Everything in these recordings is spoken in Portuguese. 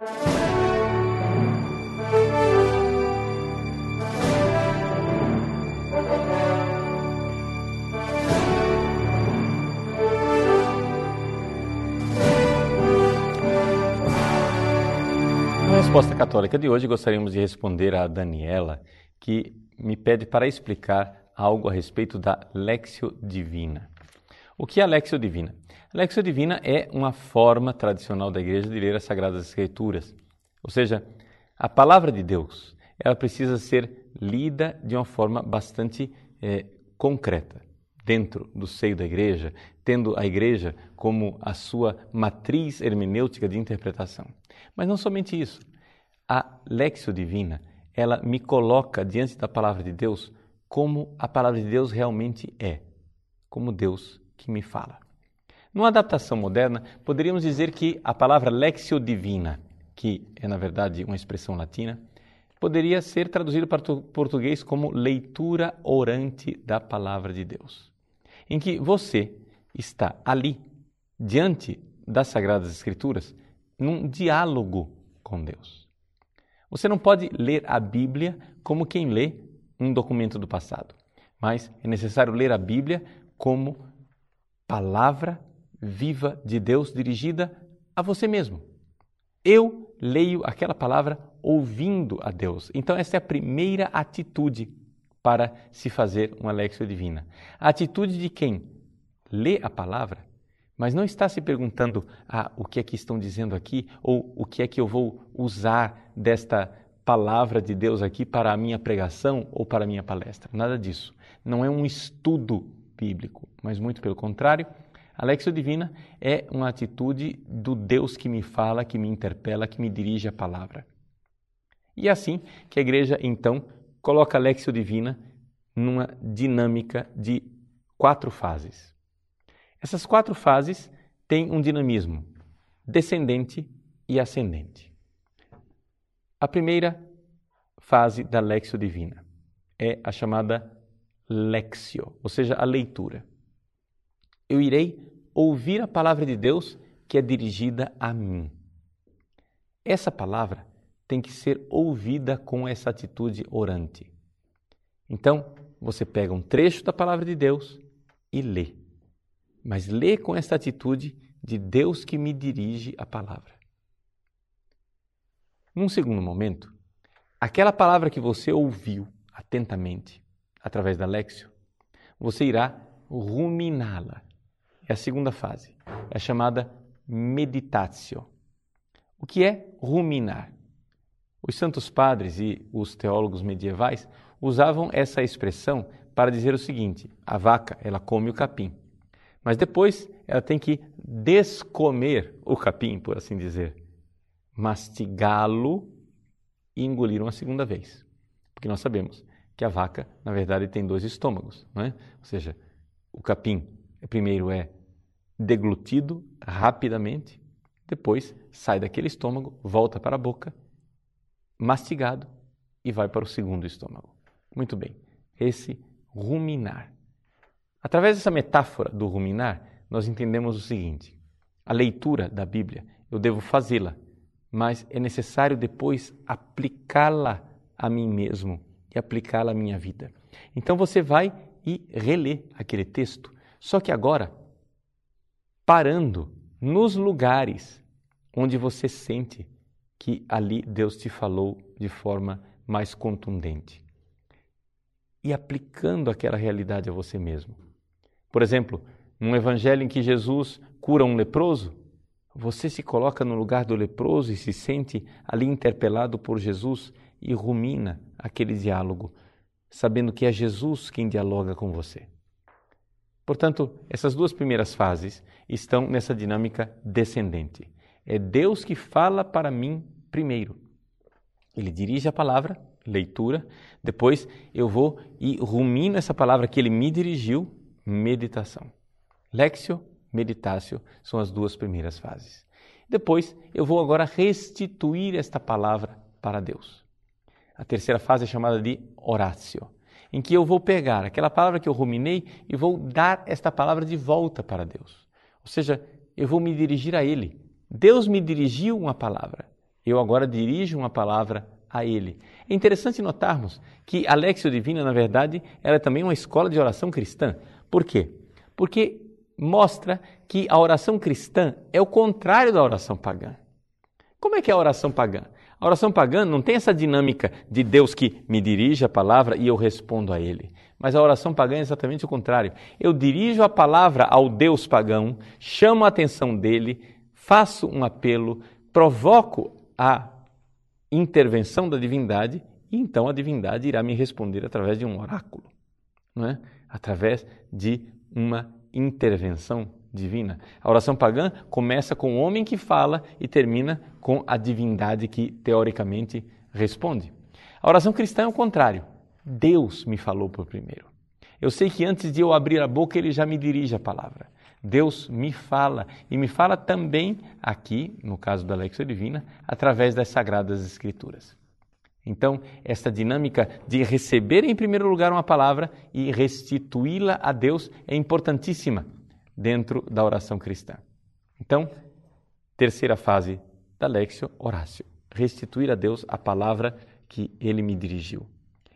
Na resposta católica de hoje, gostaríamos de responder a Daniela, que me pede para explicar algo a respeito da Lexio Divina. O que é a Divina? A Divina é uma forma tradicional da igreja de ler as Sagradas Escrituras. Ou seja, a palavra de Deus, ela precisa ser lida de uma forma bastante é, concreta, dentro do seio da igreja, tendo a igreja como a sua matriz hermenêutica de interpretação. Mas não somente isso. A Lexio Divina, ela me coloca diante da palavra de Deus como a palavra de Deus realmente é, como Deus que me fala. Numa adaptação moderna, poderíamos dizer que a palavra lexio divina, que é na verdade uma expressão latina, poderia ser traduzido para o português como leitura orante da palavra de Deus, em que você está ali, diante das Sagradas Escrituras, num diálogo com Deus. Você não pode ler a Bíblia como quem lê um documento do passado, mas é necessário ler a Bíblia como palavra viva de Deus dirigida a você mesmo. Eu leio aquela palavra ouvindo a Deus. Então, essa é a primeira atitude para se fazer uma lexia divina. A atitude de quem lê a palavra, mas não está se perguntando ah, o que é que estão dizendo aqui ou o que é que eu vou usar desta palavra de Deus aqui para a minha pregação ou para a minha palestra. Nada disso. Não é um estudo bíblico, mas muito pelo contrário, a Lexio Divina é uma atitude do Deus que me fala, que me interpela, que me dirige a palavra. E é assim que a igreja, então, coloca a Lexio Divina numa dinâmica de quatro fases. Essas quatro fases têm um dinamismo descendente e ascendente. A primeira fase da Lexio Divina é a chamada Lexio, ou seja, a leitura. Eu irei ouvir a palavra de Deus que é dirigida a mim. Essa palavra tem que ser ouvida com essa atitude orante. Então, você pega um trecho da palavra de Deus e lê. Mas lê com essa atitude de Deus que me dirige a palavra. Num segundo momento, aquela palavra que você ouviu atentamente através da Lexio, você irá ruminá-la é a segunda fase. É chamada meditatio. O que é ruminar? Os santos padres e os teólogos medievais usavam essa expressão para dizer o seguinte: a vaca, ela come o capim. Mas depois ela tem que descomer o capim, por assim dizer, mastigá-lo e engolir uma segunda vez. Porque nós sabemos que a vaca, na verdade, tem dois estômagos, não é? Ou seja, o capim primeiro é deglutido rapidamente, depois sai daquele estômago, volta para a boca, mastigado e vai para o segundo estômago. Muito bem, esse ruminar. Através dessa metáfora do ruminar, nós entendemos o seguinte: a leitura da Bíblia, eu devo fazê-la, mas é necessário depois aplicá-la a mim mesmo e aplicá-la à minha vida. Então você vai e relê aquele texto, só que agora parando nos lugares onde você sente que ali Deus te falou de forma mais contundente e aplicando aquela realidade a você mesmo. Por exemplo, num evangelho em que Jesus cura um leproso, você se coloca no lugar do leproso e se sente ali interpelado por Jesus e rumina aquele diálogo, sabendo que é Jesus quem dialoga com você. Portanto, essas duas primeiras fases estão nessa dinâmica descendente. É Deus que fala para mim primeiro. Ele dirige a palavra, leitura, depois eu vou e rumino essa palavra que ele me dirigiu, meditação. Lexio, meditatio são as duas primeiras fases. Depois eu vou agora restituir esta palavra para Deus. A terceira fase é chamada de oratio, em que eu vou pegar aquela palavra que eu ruminei e vou dar esta palavra de volta para Deus. Ou seja, eu vou me dirigir a Ele. Deus me dirigiu uma palavra Eu agora dirijo uma palavra a Ele. É interessante notarmos que a Lexio Divina, na verdade, ela é também uma escola de oração cristã. Por quê? Porque mostra que a oração cristã é o contrário da oração pagã. Como é que é a oração pagã? A oração pagã não tem essa dinâmica de Deus que me dirige a palavra e eu respondo a Ele. Mas a oração pagã é exatamente o contrário. Eu dirijo a palavra ao Deus pagão, chamo a atenção dele, faço um apelo, provoco a intervenção da divindade e então a divindade irá me responder através de um oráculo, não é? através de uma intervenção divina. A oração pagã começa com o homem que fala e termina com a divindade que teoricamente responde. A oração cristã é o contrário. Deus me falou por primeiro. Eu sei que antes de eu abrir a boca, ele já me dirige a palavra. Deus me fala e me fala também aqui, no caso da Lexia Divina, através das Sagradas Escrituras. Então, esta dinâmica de receber em primeiro lugar uma palavra e restituí-la a Deus é importantíssima dentro da oração cristã. Então, terceira fase da Lexio, Horácio, restituir a Deus a palavra que ele me dirigiu.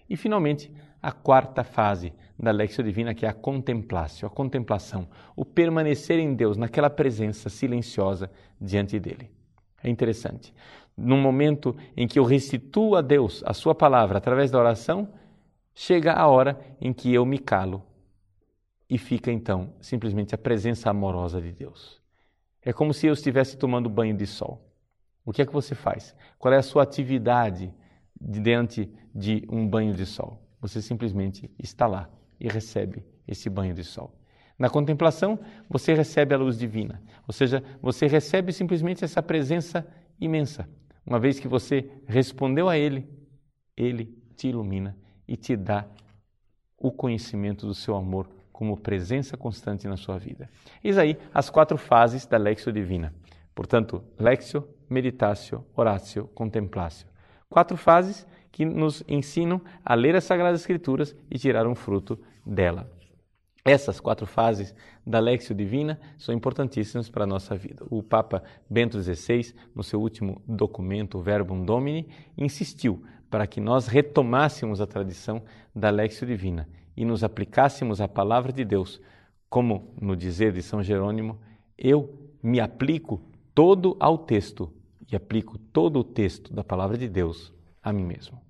E finalmente, a quarta fase da Lexio Divina, que é a contemplácio, a contemplação, o permanecer em Deus, naquela presença silenciosa diante dele. É interessante. Num momento em que eu restituo a Deus a sua palavra através da oração, chega a hora em que eu me calo e fica então simplesmente a presença amorosa de Deus. É como se eu estivesse tomando banho de sol. O que é que você faz? Qual é a sua atividade diante de um banho de sol? Você simplesmente está lá e recebe esse banho de sol. Na contemplação, você recebe a luz divina, ou seja, você recebe simplesmente essa presença imensa. Uma vez que você respondeu a Ele, Ele te ilumina e te dá o conhecimento do seu amor como presença constante na sua vida. Eis aí as quatro fases da Lexio Divina. Portanto, Lexio, Meditatio, Oratio, Contemplatio. Quatro fases que nos ensinam a ler as Sagradas Escrituras e tirar um fruto dela. Essas quatro fases da Lexio Divina são importantíssimas para a nossa vida. O Papa Bento XVI, no seu último documento, Verbum Domini, insistiu para que nós retomássemos a tradição da Lexio Divina e nos aplicássemos à palavra de Deus, como no dizer de São Jerônimo, eu me aplico todo ao texto e aplico todo o texto da palavra de Deus a mim mesmo.